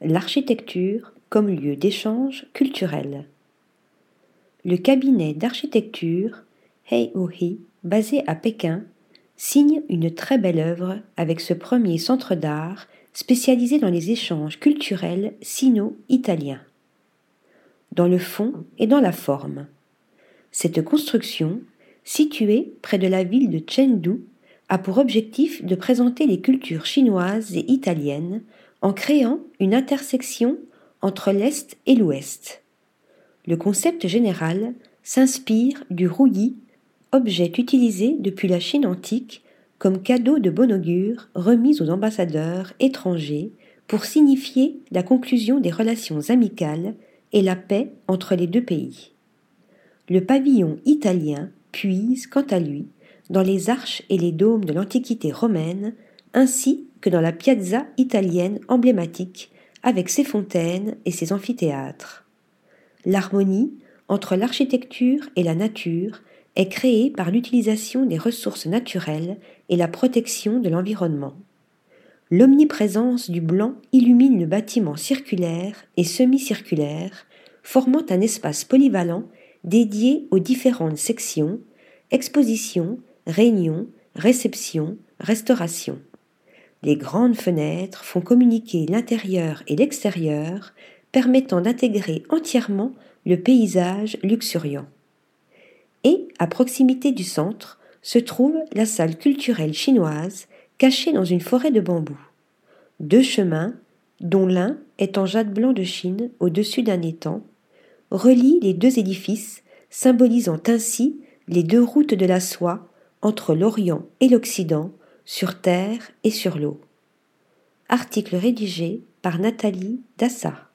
l'architecture comme lieu d'échange culturel. Le cabinet d'architecture Hei He, basé à Pékin, signe une très belle œuvre avec ce premier centre d'art spécialisé dans les échanges culturels sino-italiens. Dans le fond et dans la forme. Cette construction, située près de la ville de Chengdu, a pour objectif de présenter les cultures chinoises et italiennes en créant une intersection entre l'Est et l'Ouest. Le concept général s'inspire du rouillis, objet utilisé depuis la Chine antique comme cadeau de bon augure remis aux ambassadeurs étrangers pour signifier la conclusion des relations amicales et la paix entre les deux pays. Le pavillon italien puise, quant à lui, dans les arches et les dômes de l'Antiquité romaine, ainsi dans la piazza italienne emblématique avec ses fontaines et ses amphithéâtres. L'harmonie entre l'architecture et la nature est créée par l'utilisation des ressources naturelles et la protection de l'environnement. L'omniprésence du blanc illumine le bâtiment circulaire et semi-circulaire, formant un espace polyvalent dédié aux différentes sections, expositions, réunions, réceptions, restauration. Les grandes fenêtres font communiquer l'intérieur et l'extérieur, permettant d'intégrer entièrement le paysage luxuriant. Et, à proximité du centre, se trouve la salle culturelle chinoise, cachée dans une forêt de bambous. Deux chemins, dont l'un est en jade blanc de Chine au-dessus d'un étang, relient les deux édifices, symbolisant ainsi les deux routes de la soie entre l'Orient et l'Occident, sur terre et sur l'eau. Article rédigé par Nathalie Dassa.